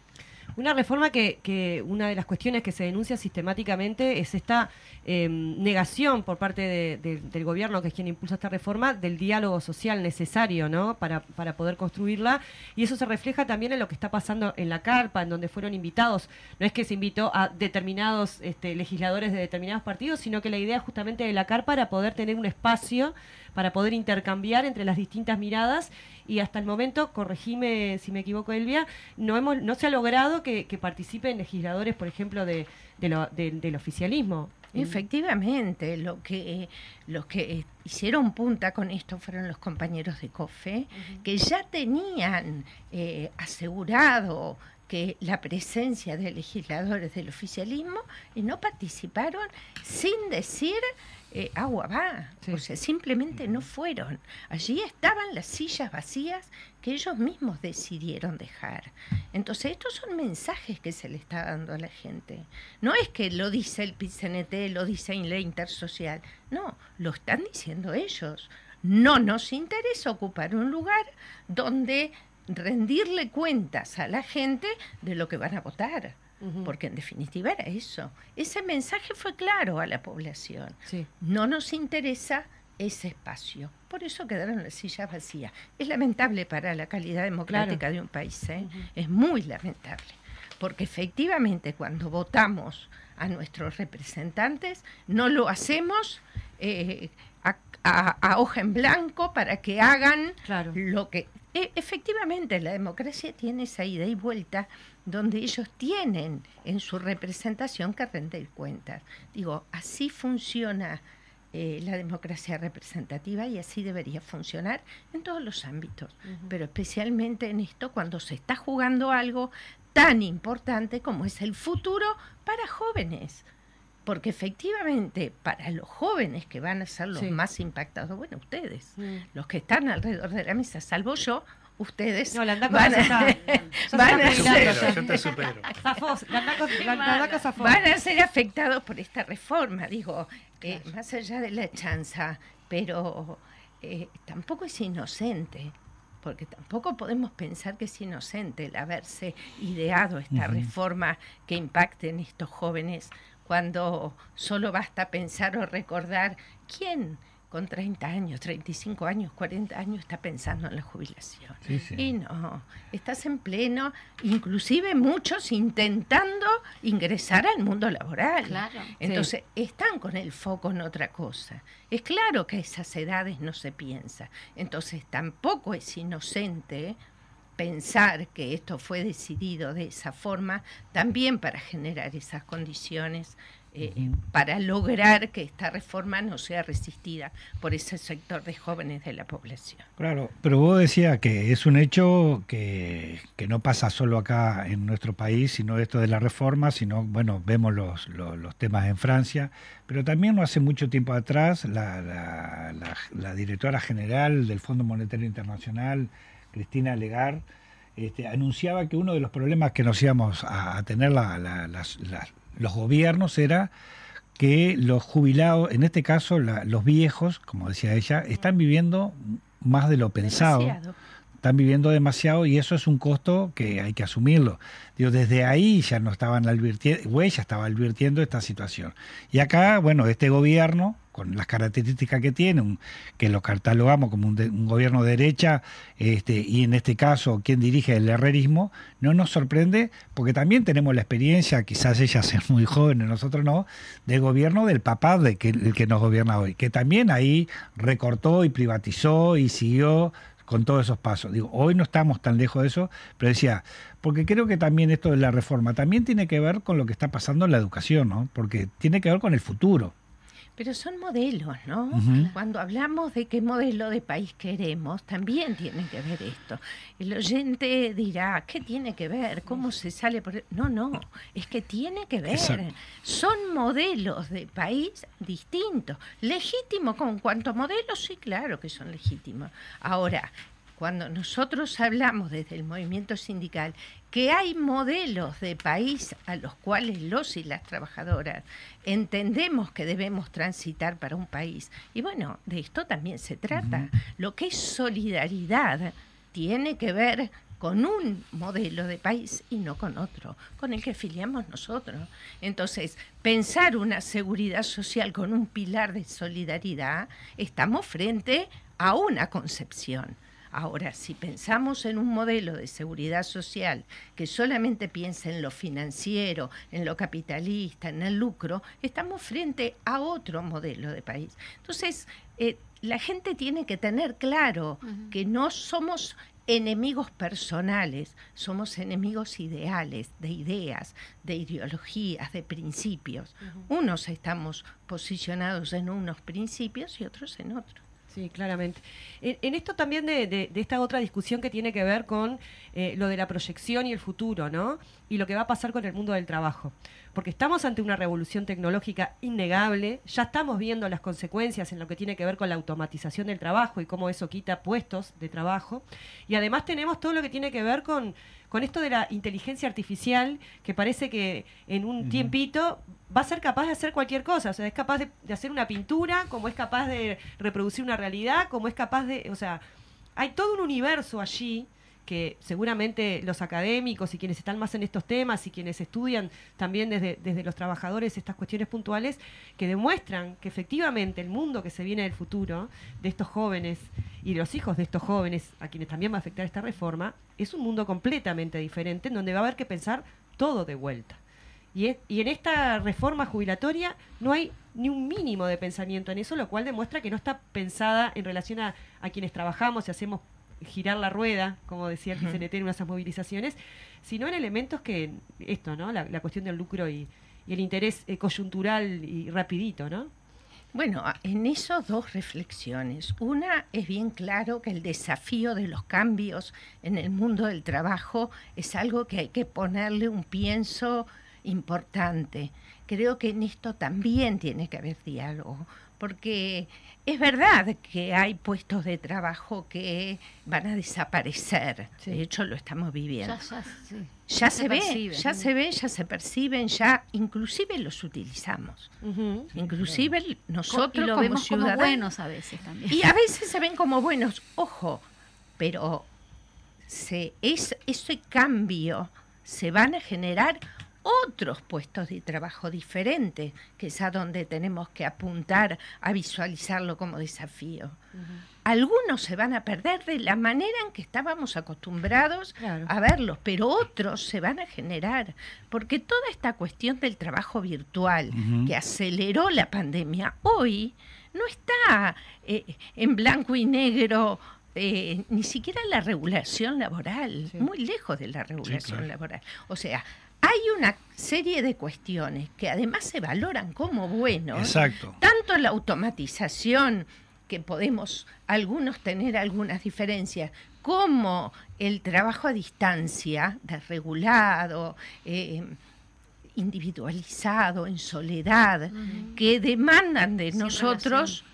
Una reforma que, que, una de las cuestiones que se denuncia sistemáticamente es esta em, negación por parte del gobierno, que es quien impulsa esta reforma, del diálogo social necesario ¿no? para, para poder construirla. Y eso se refleja también en lo que está pasando en la carpa, en donde fueron invitados. No es que se invitó a determinados este, legisladores de determinados partidos, sino que la idea justamente de la carpa era poder tener un espacio para poder intercambiar entre las distintas miradas. Y hasta el momento, corregime si me equivoco, Elvia, no, hemos, no se ha logrado que, participen legisladores, por ejemplo, de, del oficialismo. Efectivamente, lo que, los que hicieron punta con esto fueron los compañeros de COFE, que ya tenían eh, asegurado que la presencia de legisladores del oficialismo y no participaron sin decir eh, agua va. O sea, simplemente no fueron. Allí estaban las sillas vacías que ellos mismos decidieron dejar. Entonces, estos son mensajes que se le está dando a la gente. No es que lo dice el PCNT, lo dice la Intersocial. No, lo están diciendo ellos. No nos interesa ocupar un lugar donde rendirle cuentas a la gente de lo que van a votar porque en definitiva era eso. Ese mensaje fue claro a la población. No nos interesa ese espacio. Por eso quedaron las sillas vacías. Es lamentable para la calidad democrática de un país, ¿eh? es muy lamentable, porque efectivamente cuando votamos a nuestros representantes no lo hacemos eh, a, hoja en blanco para que hagan lo que... E, efectivamente, la democracia tiene esa ida y vuelta donde ellos tienen en su representación que rendir cuentas. Digo, así funciona eh, la democracia representativa y así debería funcionar en todos los ámbitos, pero especialmente en esto cuando se está jugando algo tan importante como es el futuro para jóvenes. Porque efectivamente, para los jóvenes que van a ser los Sí. más impactados, bueno, ustedes, Mm. los que están alrededor de la mesa, salvo yo, ustedes No, [LAUGHS] van, a, está- van ser- yo te supero. Van a ser afectados por esta reforma, digo, eh, más allá de la chanza, pero eh, tampoco es inocente, porque tampoco podemos pensar que es inocente el haberse ideado esta reforma que impacte en estos jóvenes, cuando solo basta pensar o recordar quién con 30 años, 35 años, 40 años está pensando en la jubilación. Sí, sí. Y no, estás en pleno, inclusive muchos intentando ingresar al mundo laboral. Claro. Entonces, están con el foco en otra cosa. Es claro que a esas edades no se piensa. Entonces, tampoco es inocente pensar que esto fue decidido de esa forma, también para generar esas condiciones, eh, para lograr que esta reforma no sea resistida por ese sector de jóvenes de la población. Claro, pero vos decías que es un hecho que, que no pasa solo acá en nuestro país, sino esto de la reforma, sino, bueno, vemos los, los, los temas en Francia, pero también no hace mucho tiempo atrás la, la, la- la directora general del Fondo Monetario Internacional, Cristina Legar, este, anunciaba que uno de los problemas que nos íbamos a, a tener la- la- las- las- los gobiernos era que los jubilados, en este caso la- los viejos, como decía ella, están viviendo más de lo pensado, Demasiado. están viviendo demasiado y eso es un costo que hay que asumirlo. Digo, desde ahí ya no estaban advirtiendo, güey, ya estaba advirtiendo esta situación. Y acá, bueno, este gobierno, con las características que tiene, un- que lo catalogamos como un, de- un gobierno de derecha, este, y en este caso, quien dirige el herrerismo, no nos sorprende, porque también tenemos la experiencia, quizás ellas es muy jóvenes, nosotros no, del gobierno del papá de que, el que nos gobierna hoy, que también ahí recortó y privatizó y siguió con todos esos pasos. Digo, hoy no estamos tan lejos de eso, pero decía, porque creo que también esto de la reforma también tiene que ver con lo que está pasando en la educación, ¿no? Porque tiene que ver con el futuro. Pero son modelos, ¿no? Cuando hablamos de qué modelo de país queremos, también tiene que ver esto. El oyente dirá, ¿qué tiene que ver? ¿Cómo se sale por...? el-?". No, no, es que tiene que ver. Exacto. Son modelos de país distintos. ¿Legítimos con cuanto a modelos? Sí, claro que son legítimos. Ahora, cuando nosotros hablamos desde el movimiento sindical que hay modelos de país a los cuales los y las trabajadoras entendemos que debemos transitar para un país. Y bueno, de esto también se trata. Lo que es solidaridad tiene que ver con un modelo de país y no con otro, con el que afiliamos nosotros. Entonces, pensar una seguridad social con un pilar de solidaridad, estamos frente a una concepción. Ahora, si pensamos en un modelo de seguridad social que solamente piensa en lo financiero, en lo capitalista, en el lucro, estamos frente a otro modelo de país. Entonces, eh, la gente tiene que tener claro que no somos enemigos personales, somos enemigos ideales, de ideas, de ideologías, de principios. Unos estamos posicionados en unos principios y otros en otros. Sí, claramente. En, en esto también de, de- de esta otra discusión que tiene que ver con eh, lo de la proyección y el futuro, ¿no? Y lo que va a pasar con el mundo del trabajo. Porque estamos ante una revolución tecnológica innegable, ya estamos viendo las consecuencias en lo que tiene que ver con la automatización del trabajo y cómo eso quita puestos de trabajo. Y además tenemos todo lo que tiene que ver con, con esto de la inteligencia artificial, que parece que en un tiempito va a ser capaz de hacer cualquier cosa. O sea, es capaz de, de hacer una pintura, como es capaz de reproducir una realidad, como es capaz de. O sea, hay todo un universo allí que seguramente los académicos y quienes están más en estos temas y quienes estudian también desde, desde los trabajadores estas cuestiones puntuales, que demuestran que efectivamente el mundo que se viene del futuro, de estos jóvenes y de los hijos de estos jóvenes, a quienes también va a afectar esta reforma, es un mundo completamente diferente en donde va a haber que pensar todo de vuelta. Y, es- y en esta reforma jubilatoria no hay ni un mínimo de pensamiento en eso, lo cual demuestra que no está pensada en relación a, a quienes trabajamos y hacemos girar la rueda, como decía el. PCNT en esas movilizaciones, sino en elementos que, esto, ¿no? La, la cuestión del lucro y, y el interés eh, coyuntural y rapidito, ¿no? Bueno, en eso dos reflexiones. Una es bien claro que el desafío de los cambios en el mundo del trabajo es algo que hay que ponerle un pienso importante. Creo que en esto también tiene que haber diálogo, porque es verdad que hay puestos de trabajo que van a desaparecer. Sí. De hecho, lo estamos viviendo. Ya, ya, sí. Ya se, ve, ya se ve, ya se perciben, ya inclusive los utilizamos. Ujú. Inclusive nosotros y lo como vemos como ciudadanos. buenos a veces también. Y a veces se ven como buenos, ojo, pero se, es, ese cambio se van a generar otros puestos de trabajo diferentes, que es a donde tenemos que apuntar a visualizarlo como desafío. Algunos se van a perder de la manera en que estábamos acostumbrados Claro. a verlos, pero otros se van a generar, porque toda esta cuestión del trabajo virtual que aceleró la pandemia, hoy no está eh, en blanco y negro. eh, ni siquiera la regulación laboral, Sí. muy lejos de la regulación claro. laboral. O sea, hay una serie de cuestiones que además se valoran como buenos, Exacto. tanto la automatización, que podemos algunos tener algunas diferencias, como el trabajo a distancia, desregulado, eh, individualizado, en soledad, que demandan de Sin nosotros otro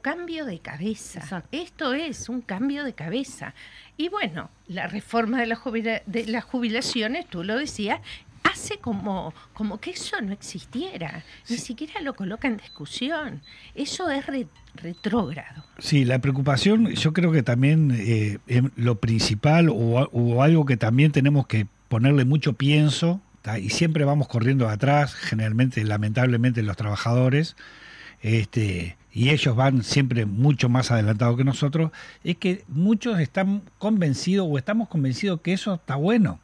cambio de cabeza. Exacto. Esto es un cambio de cabeza. Y bueno, la reforma de, la jubila- de las jubilaciones, tú lo decías, hace como, como que eso no existiera. Ni siquiera lo coloca en discusión. Eso es re- retrógrado. Sí, la preocupación, yo creo que también eh, em, lo principal o, algo que también tenemos que ponerle mucho pienso, ¿tá? y siempre vamos corriendo atrás, generalmente, lamentablemente, los trabajadores, este, y ellos van siempre mucho más adelantados que nosotros, es que muchos están convencidos o estamos convencidos que eso está bueno.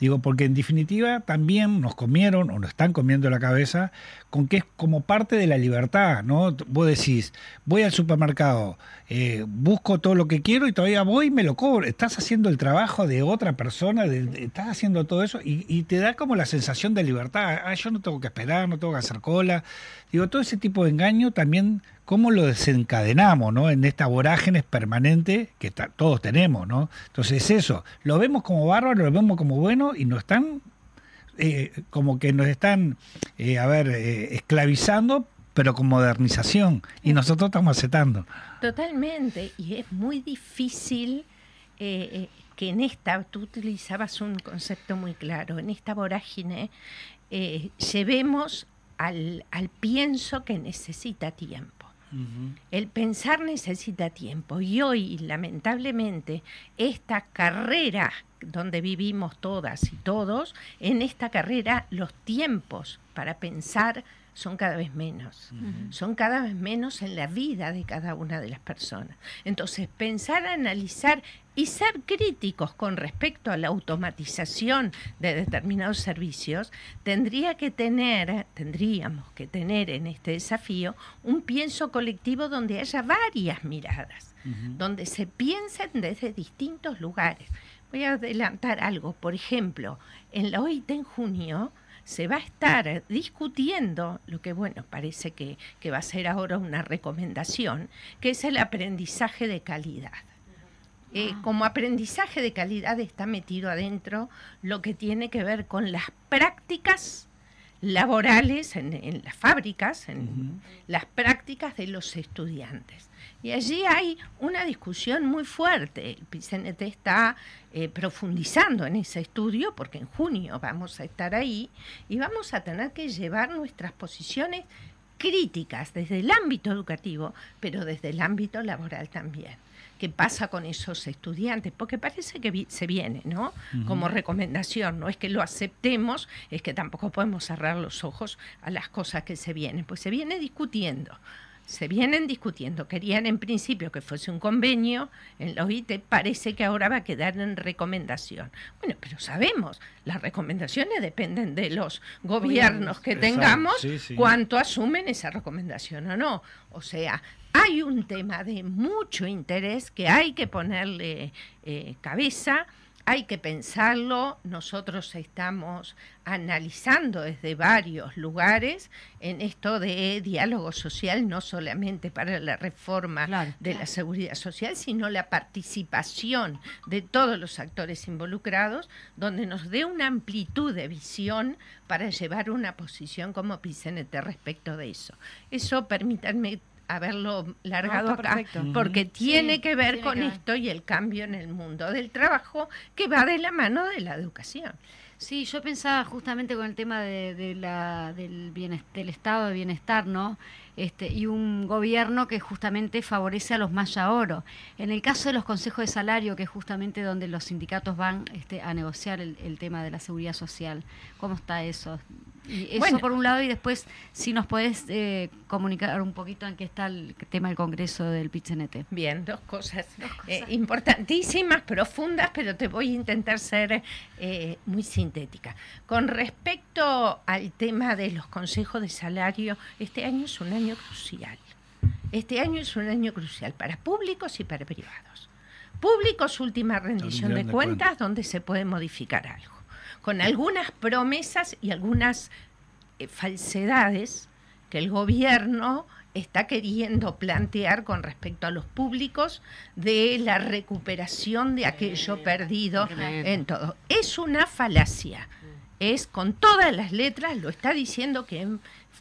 Digo, porque en definitiva también nos comieron o nos están comiendo la cabeza con que es como parte de la libertad, ¿no? Vos decís, voy al supermercado, eh, busco todo lo que quiero y todavía voy y me lo cobro. Estás haciendo el trabajo de otra persona, de- estás haciendo todo eso y, y te da como la sensación de libertad. Ah, yo no tengo que esperar, no tengo que hacer cola. Digo, todo ese tipo de engaño también, ¿cómo lo desencadenamos, ¿no? En esta vorágine permanente que todos tenemos, ¿no? Entonces eso, lo vemos como bárbaro, lo vemos como bueno y nos están, eh, como que nos están, eh, a ver, eh, esclavizando, pero con modernización. Y nosotros estamos aceptando. Totalmente. Y es muy difícil que en esta, tú utilizabas un concepto muy claro, en esta vorágine eh, llevemos al, al pienso que necesita tiempo. El pensar necesita tiempo y hoy, lamentablemente, esta carrera donde vivimos todas y todos, en esta carrera los tiempos para pensar son cada vez menos. Son cada vez menos en la vida de cada una de las personas. Entonces, pensar, analizar y ser críticos con respecto a la automatización de determinados servicios, tendría que tener, tendríamos que tener en este desafío un pienso colectivo donde haya varias miradas, donde se piensen desde distintos lugares. Voy a adelantar algo, por ejemplo, en la OIT en junio se va a estar discutiendo lo que, bueno, parece que, que va a ser ahora una recomendación, que es el aprendizaje de calidad. Eh, como aprendizaje de calidad está metido adentro lo que tiene que ver con las prácticas laborales en, en las fábricas, en las prácticas de los estudiantes. Y allí hay una discusión muy fuerte. El PCNT está eh, profundizando en ese estudio porque en junio vamos a estar ahí y vamos a tener que llevar nuestras posiciones críticas desde el ámbito educativo, pero desde el ámbito laboral también. ¿Qué pasa con esos estudiantes? Porque parece que vi- se viene, ¿no? Como recomendación, no es que lo aceptemos, es que tampoco podemos cerrar los ojos a las cosas que se vienen, pues se viene discutiendo. Se vienen discutiendo. Querían en principio que fuese un convenio en la OIT, parece que ahora va a quedar en recomendación. Bueno, pero sabemos, las recomendaciones dependen de los gobiernos que Exacto, tengamos, sí, sí. cuánto asumen esa recomendación o no. O sea, hay un tema de mucho interés que hay que ponerle eh, cabeza. Hay que pensarlo, nosotros estamos analizando desde varios lugares en esto de diálogo social, no solamente para la reforma Claro. de la seguridad social, sino la participación de todos los actores involucrados, donde nos dé una amplitud de visión para llevar una posición como PICNT respecto de eso. Eso permítanme haberlo largado No, acá, perfecto. porque tiene Sí, que ver tiene con que ver. esto y el cambio en el mundo del trabajo que va de la mano de la educación. Sí, yo pensaba justamente con el tema de, de la, del, bienes- del estado de bienestar, ¿no? Este, y un gobierno que justamente favorece a los más ya oro. En el caso de los consejos de salario, que es justamente donde los sindicatos van este, a negociar el, el tema de la seguridad social, ¿cómo está eso? Y eso Bueno. por un lado, y después, si nos podés eh, comunicar un poquito en qué está el tema del Congreso del PITCNT. Bien, dos cosas, Dos cosas. eh, importantísimas, profundas, pero te voy a intentar ser eh, muy sintética. Con respecto al tema de los consejos de salario, este año es un año crucial. Este año es un año crucial para públicos y para privados. Públicos, última rendición de rendición de cuentas, cuentas. donde se puede modificar algo. Con algunas promesas y algunas eh, falsedades que el gobierno está queriendo plantear con respecto a los públicos de la recuperación de aquello perdido en todo. Es una falacia. Es con todas las letras, lo está diciendo que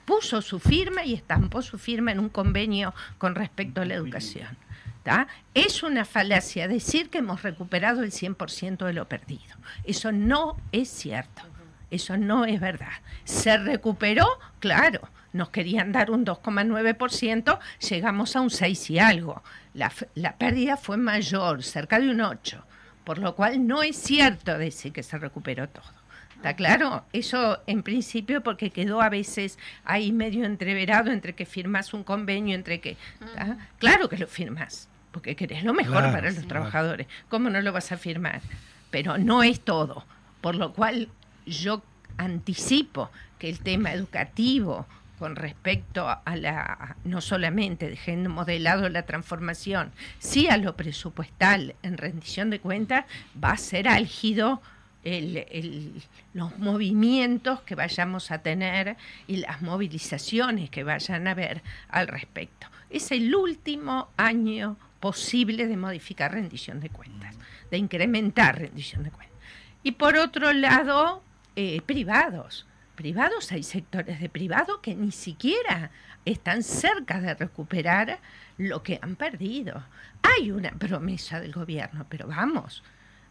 puso su firma y estampó su firma en un convenio con respecto a la educación. ¿Tá? Es una falacia decir que hemos recuperado el 100% de lo perdido. Eso no es cierto. Eso no es verdad. Se recuperó, claro, nos querían dar un 2,9%, llegamos a un 6 y algo. La, la pérdida fue mayor, cerca de un 8, por lo cual no es cierto decir que se recuperó todo. ¿Está claro? Eso en principio porque quedó a veces ahí medio entreverado entre que firmas un convenio, entre que... ¿tá? Claro que lo firmas, porque querés lo mejor Claro, para los trabajadores. ¿Cómo no lo vas a firmar? Pero no es todo. Por lo cual yo anticipo que el tema educativo con respecto a la, no solamente dejemos de lado la transformación, sí a lo presupuestal en rendición de cuentas, va a ser álgido el- el- los movimientos que vayamos a tener y las movilizaciones que vayan a haber al respecto. Es el último año posible de modificar rendición de cuentas, de incrementar rendición de cuentas. Y por otro lado, eh, privados. Privados, hay sectores de privado que ni siquiera están cerca de recuperar lo que han perdido. Hay una promesa del gobierno, pero vamos,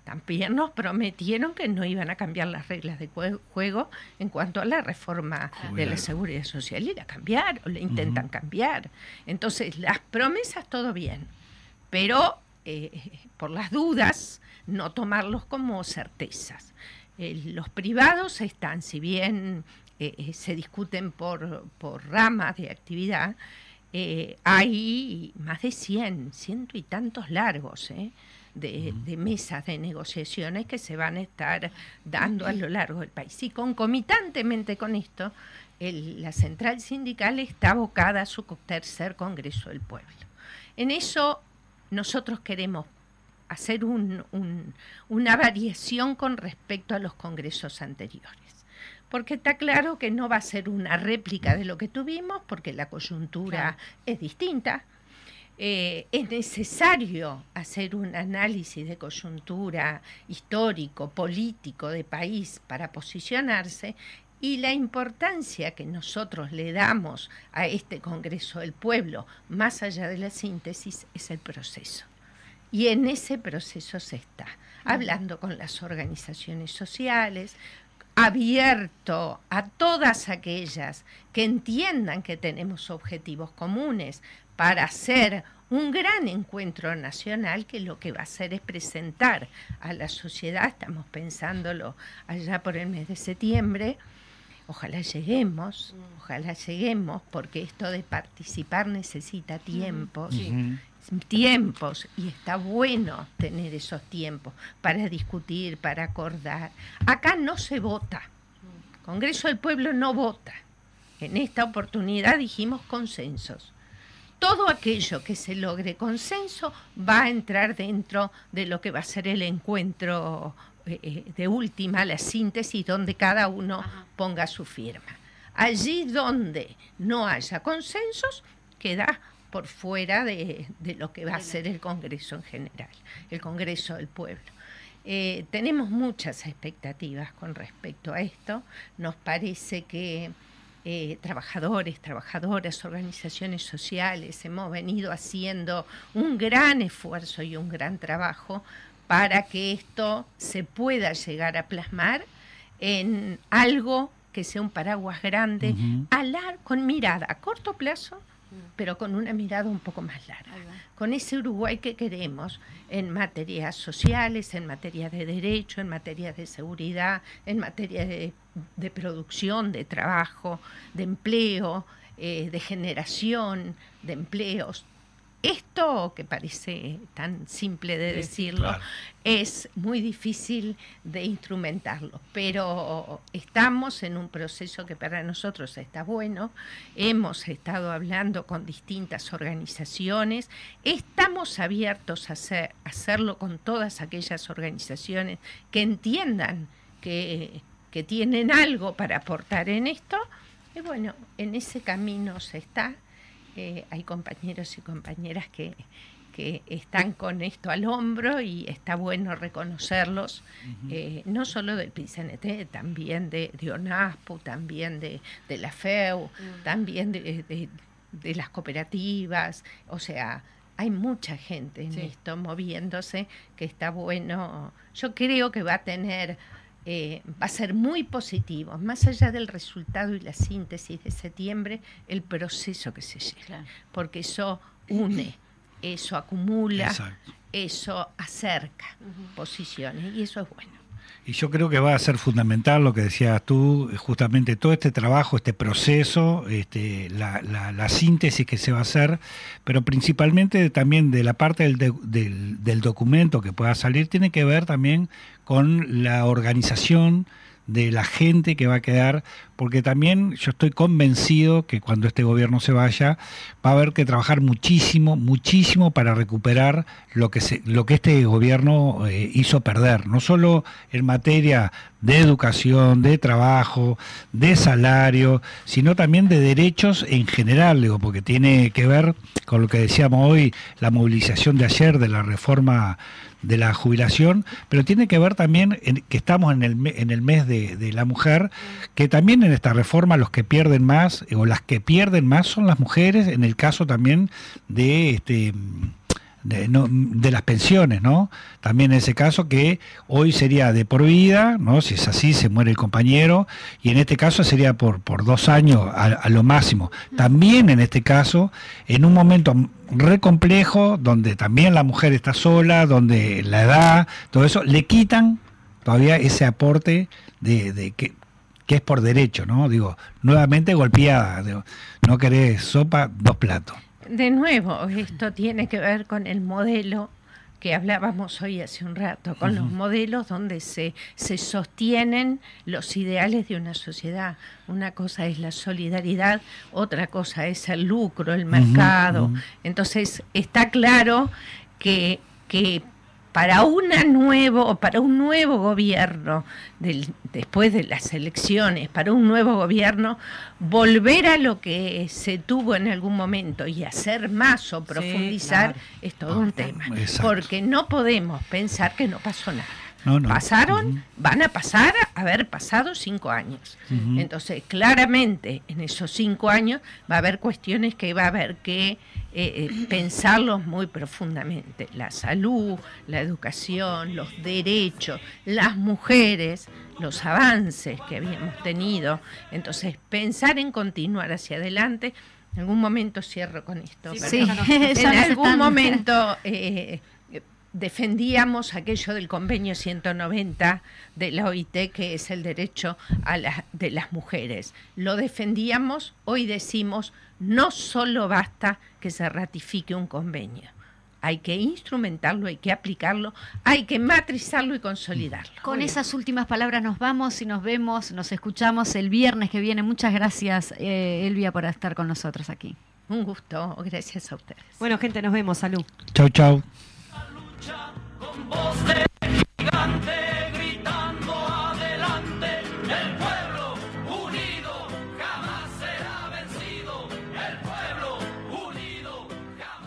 también nos prometieron que no iban a cambiar las reglas de jue- juego en cuanto a la reforma de la seguridad social y la cambiaron, la intentan cambiar. Entonces, las promesas todo bien, pero eh, por las dudas, no tomarlos como certezas. Eh, los privados están, si bien eh, se discuten por, por ramas de actividad, hay más de 100, ciento y tantos largos de, de mesas de negociaciones que se van a estar dando a lo largo del país. Y concomitantemente con esto, el- la central sindical está abocada a su tercer Congreso del Pueblo. En eso nosotros queremos hacer un- un- una variación con respecto a los congresos anteriores. Porque está claro que no va a ser una réplica de lo que tuvimos, porque la coyuntura es distinta. Eh, es necesario hacer un análisis de coyuntura histórico, político, de país para posicionarse y la importancia que nosotros le damos a este Congreso del Pueblo, más allá de la síntesis, es el proceso. Y en ese proceso se está, hablando con las organizaciones sociales, abierto a todas aquellas que entiendan que tenemos objetivos comunes para hacer un gran encuentro nacional que lo que va a hacer es presentar a la sociedad, estamos pensándolo allá por el mes de septiembre, ojalá lleguemos, ojalá lleguemos, porque esto de participar necesita tiempos tiempos y está bueno tener esos tiempos para discutir, para acordar. Acá no se vota. Congreso del Pueblo no vota. En esta oportunidad dijimos consensos. todo aquello que se logre consenso va a entrar dentro de lo que va a ser el encuentro eh, eh, de última, la síntesis, donde cada uno ponga su firma. Allí donde no haya consensos, queda por fuera de, de lo que va a ser el Congreso en general, el Congreso del Pueblo. Eh, tenemos muchas expectativas con respecto a esto. Nos parece que eh, trabajadores, trabajadoras, organizaciones sociales hemos venido haciendo un gran esfuerzo y un gran trabajo para que esto se pueda llegar a plasmar en algo que sea un paraguas grande, alar con mirada a corto plazo pero con una mirada un poco más larga, con ese Uruguay que queremos en materias sociales, en materia de derecho, en materia de seguridad, en materia de, producción, de trabajo, de empleo, eh, de generación de empleos, esto, que parece tan simple de decirlo, es muy difícil de instrumentarlo, pero estamos en un proceso que para nosotros está bueno, hemos estado hablando con distintas organizaciones, estamos abiertos a, hacer, hacerlo con todas aquellas organizaciones que entiendan que, que tienen algo para aportar en esto, y bueno, en ese camino se está hay compañeros y compañeras que, están con esto al hombro y está bueno reconocerlos, eh, no solo del PCNT, también de, de ONASPU, también de, la FEU, mm. también de, las cooperativas, o sea, hay mucha gente en esto moviéndose que está bueno. Yo creo que va a tener eh, va a ser muy positivo, más allá del resultado y la síntesis de septiembre, el proceso que se llega, porque eso une, eso acumula, eso acerca posiciones y eso es bueno. Y yo creo que va a ser fundamental lo que decías tú, justamente todo este trabajo, este proceso, este, la, síntesis que se va a hacer, pero principalmente también de la parte del, del documento que pueda salir, tiene que ver también con la organización de la gente que va a quedar, porque también yo estoy convencido que cuando este gobierno se vaya va a haber que trabajar muchísimo, muchísimo para recuperar lo que se, lo que este gobierno eh, hizo perder, no solo en materia de educación, de trabajo, de salario, sino también de derechos en general, digo, porque tiene que ver con lo que decíamos hoy, la movilización de ayer de la reforma de la jubilación, pero tiene que ver también en, que estamos en el, en el mes de, de, la mujer, que también en esta reforma los que pierden más o las que pierden más son las mujeres, en el caso también de este de, no, de, las pensiones, ¿no? También en ese caso que hoy sería de por vida, ¿no? Si es así, se muere el compañero, y en este caso sería por, por dos años a, lo máximo. También en este caso, en un momento re complejo, donde también la mujer está sola, donde la edad, todo eso, le quitan todavía ese aporte de, de que, que es por derecho, ¿no? Digo, nuevamente golpeada, no querés sopa, dos platos de nuevo, esto tiene que ver con el modelo que hablábamos hoy hace un rato, con los modelos donde se, se sostienen los ideales de una sociedad. Una cosa es la solidaridad, otra cosa es el lucro, el mercado. Entonces, está claro que, que para una nuevo para un nuevo gobierno después de las elecciones para un nuevo gobierno volver a lo que se tuvo en algún momento y hacer más o profundizar es todo un tema. porque no podemos pensar que no pasó nada Pasaron, van a pasar a haber pasado cinco años. Entonces, claramente, en esos cinco años va a haber cuestiones que va a haber que eh, eh, pensarlos muy profundamente. La salud, la educación, los derechos, las mujeres, los avances que habíamos tenido. Entonces, pensar en continuar hacia adelante. En algún momento cierro con esto. Sí, en [LAUGHS] algún momento eh, defendíamos aquello del convenio 190 de la OIT, que es el derecho a la, de las mujeres. Lo defendíamos, hoy decimos, no solo basta que se ratifique un convenio. Hay que instrumentarlo, hay que aplicarlo, hay que matrizarlo y consolidarlo. Con esas últimas palabras nos vamos y nos vemos, nos escuchamos el viernes que viene. Muchas gracias, eh, Elvia, por estar con nosotros aquí. Un gusto, gracias a ustedes. Bueno, gente, nos vemos. Salud. Chau, chau. Con voz de gigante